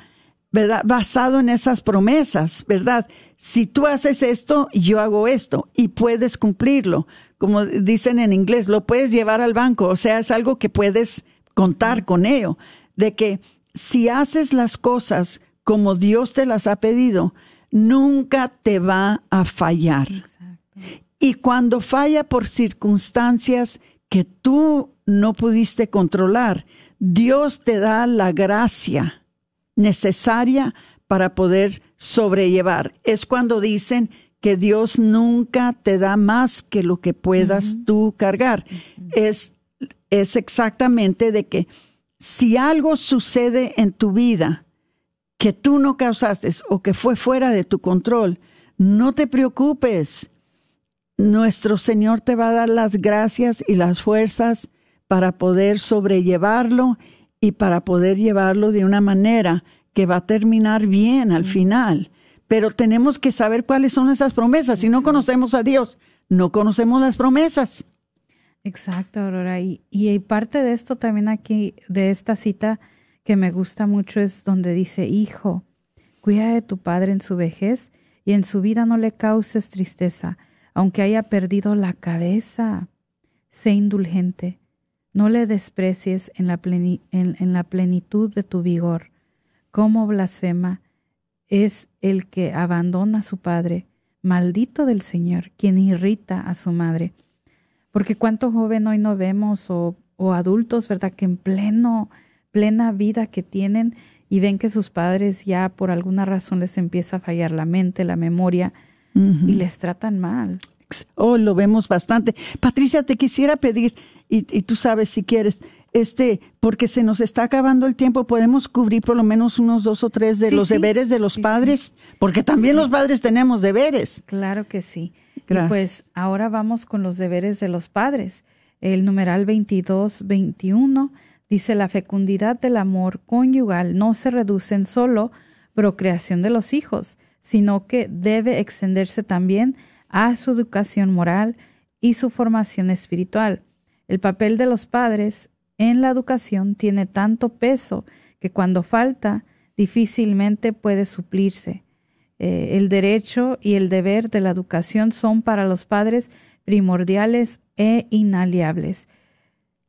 Speaker 3: ¿verdad? Basado en esas promesas, ¿verdad? Si tú haces esto, yo hago esto y puedes cumplirlo. Como dicen en inglés, lo puedes llevar al banco, o sea, es algo que puedes contar con ello de que si haces las cosas como Dios te las ha pedido, nunca te va a fallar. Y cuando falla por circunstancias que tú no pudiste controlar, Dios te da la gracia necesaria para poder sobrellevar. Es cuando dicen que Dios nunca te da más que lo que puedas tú cargar. Es, es exactamente de que si algo sucede en tu vida que tú no causaste o que fue fuera de tu control, no te preocupes. Nuestro Señor te va a dar las gracias y las fuerzas para poder sobrellevarlo y para poder llevarlo de una manera que va a terminar bien al final. Pero tenemos que saber cuáles son esas promesas. Si no conocemos a Dios, no conocemos las promesas.
Speaker 1: Exacto, Aurora. Y, y parte de esto también aquí, de esta cita que me gusta mucho, es donde dice, hijo, cuida de tu padre en su vejez y en su vida no le causes tristeza, aunque haya perdido la cabeza. Sé indulgente, no le desprecies en la, en la plenitud de tu vigor. Como blasfema es el que abandona a su padre, maldito del Señor, quien irrita a su madre. Porque cuánto joven hoy no vemos o, adultos, ¿verdad? Que en pleno, plena vida que tienen y ven que sus padres ya por alguna razón les empieza a fallar la mente, la memoria y les tratan mal.
Speaker 3: Oh, lo vemos bastante. Patricia, te quisiera pedir, y, tú sabes si quieres, este, porque se nos está acabando el tiempo, podemos cubrir por lo menos unos dos o tres de los deberes de los padres, porque también los padres tenemos deberes.
Speaker 1: Claro que sí pues ahora vamos con los deberes de los padres. El numeral 22, 21 dice la fecundidad del amor conyugal no se reduce en solo procreación de los hijos, sino que debe extenderse también a su educación moral y su formación espiritual. El papel de los padres en la educación tiene tanto peso que cuando falta difícilmente puede suplirse. Eh, el derecho y el deber de la educación son para los padres primordiales e inaliables.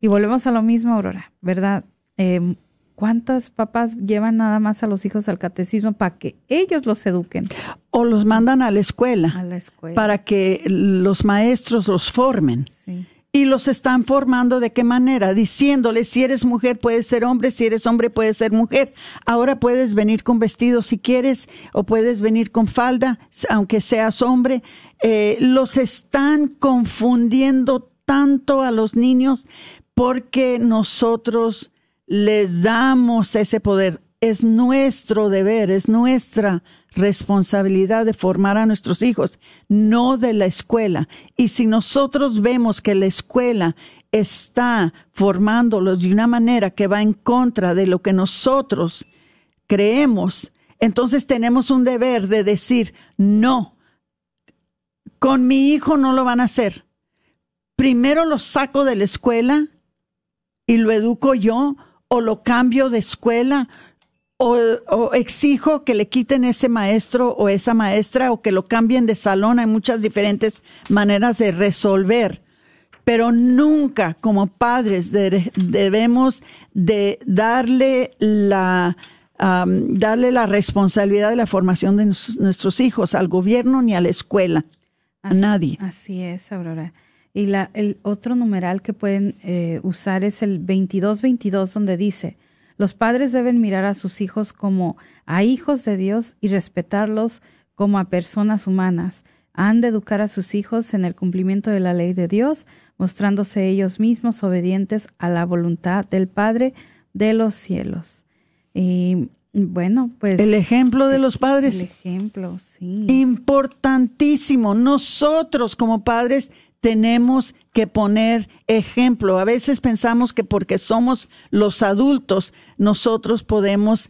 Speaker 1: Y volvemos a lo mismo, Aurora, ¿verdad? Eh, ¿Cuántos papás llevan nada más a los hijos al catecismo para que ellos los eduquen?
Speaker 3: O los mandan a la escuela.
Speaker 1: A la escuela.
Speaker 3: Para que los maestros los formen. Sí y los están formando de qué manera, diciéndoles si eres mujer puedes ser hombre, si eres hombre puedes ser mujer. Ahora puedes venir con vestido si quieres o puedes venir con falda, aunque seas hombre. Eh, los están confundiendo tanto a los niños porque nosotros les damos ese poder. Es nuestro deber, es nuestra responsabilidad de formar a nuestros hijos, no de la escuela. Y si nosotros vemos que la escuela está formándolos de una manera que va en contra de lo que nosotros creemos, entonces tenemos un deber de decir, no, con mi hijo no lo van a hacer. Primero lo saco de la escuela y lo educo yo, o lo cambio de escuela, o, exijo que le quiten ese maestro o esa maestra o que lo cambien de salón. Hay muchas diferentes maneras de resolver, pero nunca como padres debemos de darle la darle la responsabilidad de la formación de nuestros hijos al gobierno ni a la escuela, a nadie.
Speaker 1: Así es, Aurora. Y la, el otro numeral que pueden eh, usar es el 2222, donde dice, los padres deben mirar a sus hijos como a hijos de Dios y respetarlos como a personas humanas. Han de educar a sus hijos en el cumplimiento de la ley de Dios, mostrándose ellos mismos obedientes a la voluntad del Padre de los cielos. Y bueno, pues...
Speaker 3: El ejemplo de los padres.
Speaker 1: El ejemplo, sí.
Speaker 3: Importantísimo. Nosotros como padres tenemos que poner ejemplo. A veces pensamos que porque somos los adultos, nosotros podemos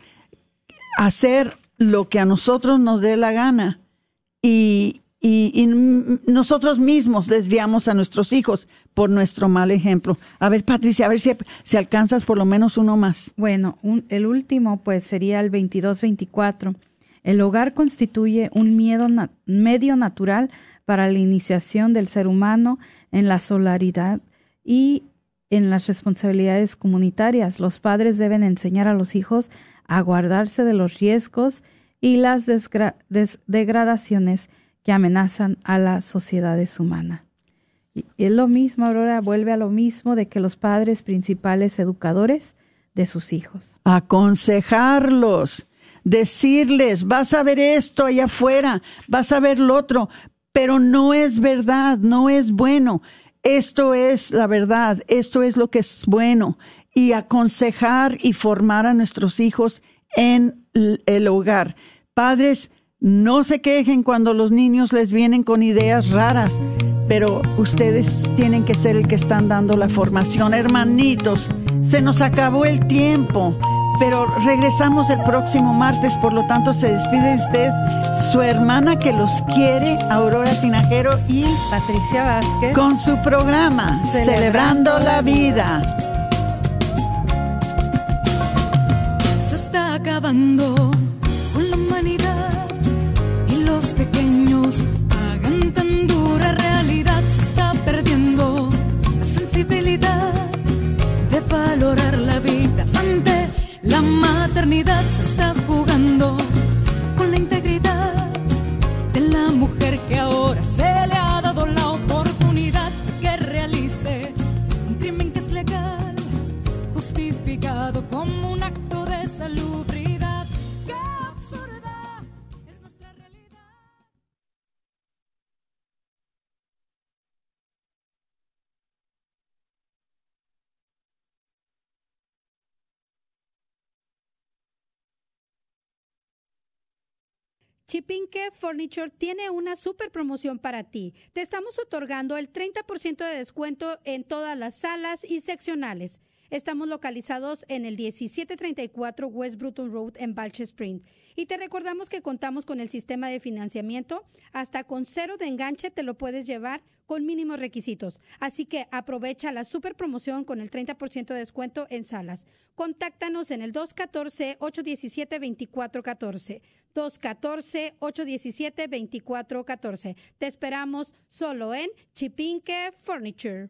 Speaker 3: hacer lo que a nosotros nos dé la gana. Y, y, nosotros mismos desviamos a nuestros hijos por nuestro mal ejemplo. A ver, Patricia, a ver si, si alcanzas por lo menos uno más.
Speaker 1: Bueno, el último pues sería el 22-24. El hogar constituye un miedo medio natural para la iniciación del ser humano en la solidaridad y en las responsabilidades comunitarias. Los padres deben enseñar a los hijos a guardarse de los riesgos y las degradaciones que amenazan a las sociedades humanas. Y es lo mismo, Aurora, vuelve a lo mismo de que los padres principales educadores de sus hijos.
Speaker 3: Aconsejarlos, decirles, vas a ver esto allá afuera, vas a ver lo otro, pero no es verdad, no es bueno. Esto es la verdad, esto es lo que es bueno. Y aconsejar y formar a nuestros hijos en el hogar. Padres, no se quejen cuando los niños les vienen con ideas raras, pero ustedes tienen que ser el que están dando la formación. Hermanitos, se nos acabó el tiempo, pero regresamos el próximo martes, por lo tanto se despide de ustedes su hermana que los quiere, Aurora Tinajero y
Speaker 1: Patricia Vázquez,
Speaker 3: con su programa Celebrando, la Vida.
Speaker 2: Se está acabando la maternidad, se está jugando con la integridad de la mujer que ahora
Speaker 4: Chipinque Furniture tiene una super promoción para ti. Te estamos otorgando el 30% de descuento en todas las salas y seccionales. Estamos localizados en el 1734 West Bruton Road en Balch Spring. Y te recordamos que contamos con el sistema de financiamiento. Hasta con cero de enganche te lo puedes llevar con mínimos requisitos. Así que aprovecha la super promoción con el 30% de descuento en salas. Contáctanos en el 214-817-2414. 214-817-2414. Te esperamos solo en Chipinque Furniture.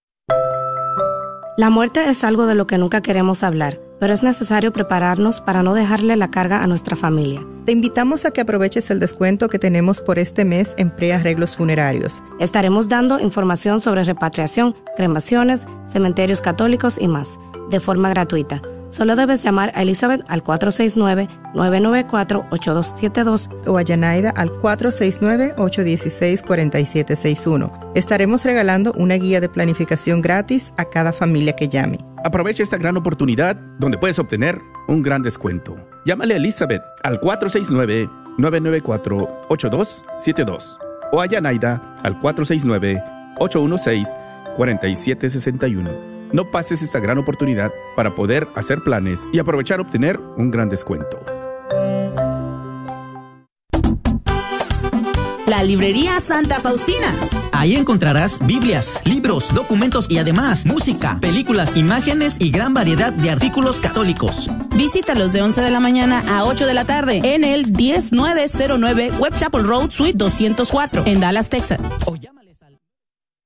Speaker 5: La muerte es algo de lo que nunca queremos hablar, pero es necesario prepararnos para no dejarle la carga a nuestra familia.
Speaker 6: Te invitamos a que aproveches el descuento que tenemos por este mes en prearreglos funerarios.
Speaker 5: Estaremos dando información sobre repatriación, cremaciones, cementerios católicos y más, de forma gratuita. Solo debes llamar a Elizabeth al 469-994-8272
Speaker 6: o a Yanaida al 469-816-4761. Estaremos regalando una guía de planificación gratis a cada familia que llame.
Speaker 7: Aprovecha esta gran oportunidad donde puedes obtener un gran descuento. Llámale a Elizabeth al 469-994-8272 o a Yanaida al 469-816-4761. No pases esta gran oportunidad para poder hacer planes y aprovechar obtener un gran descuento.
Speaker 8: la librería Santa Faustina.
Speaker 9: Ahí encontrarás Biblias, libros, documentos y además música, películas, imágenes y gran variedad de artículos católicos.
Speaker 8: Visítalos de 11 de la mañana a 8 de la tarde en el 10909 Web Chapel Road, Suite 204, en Dallas, Texas.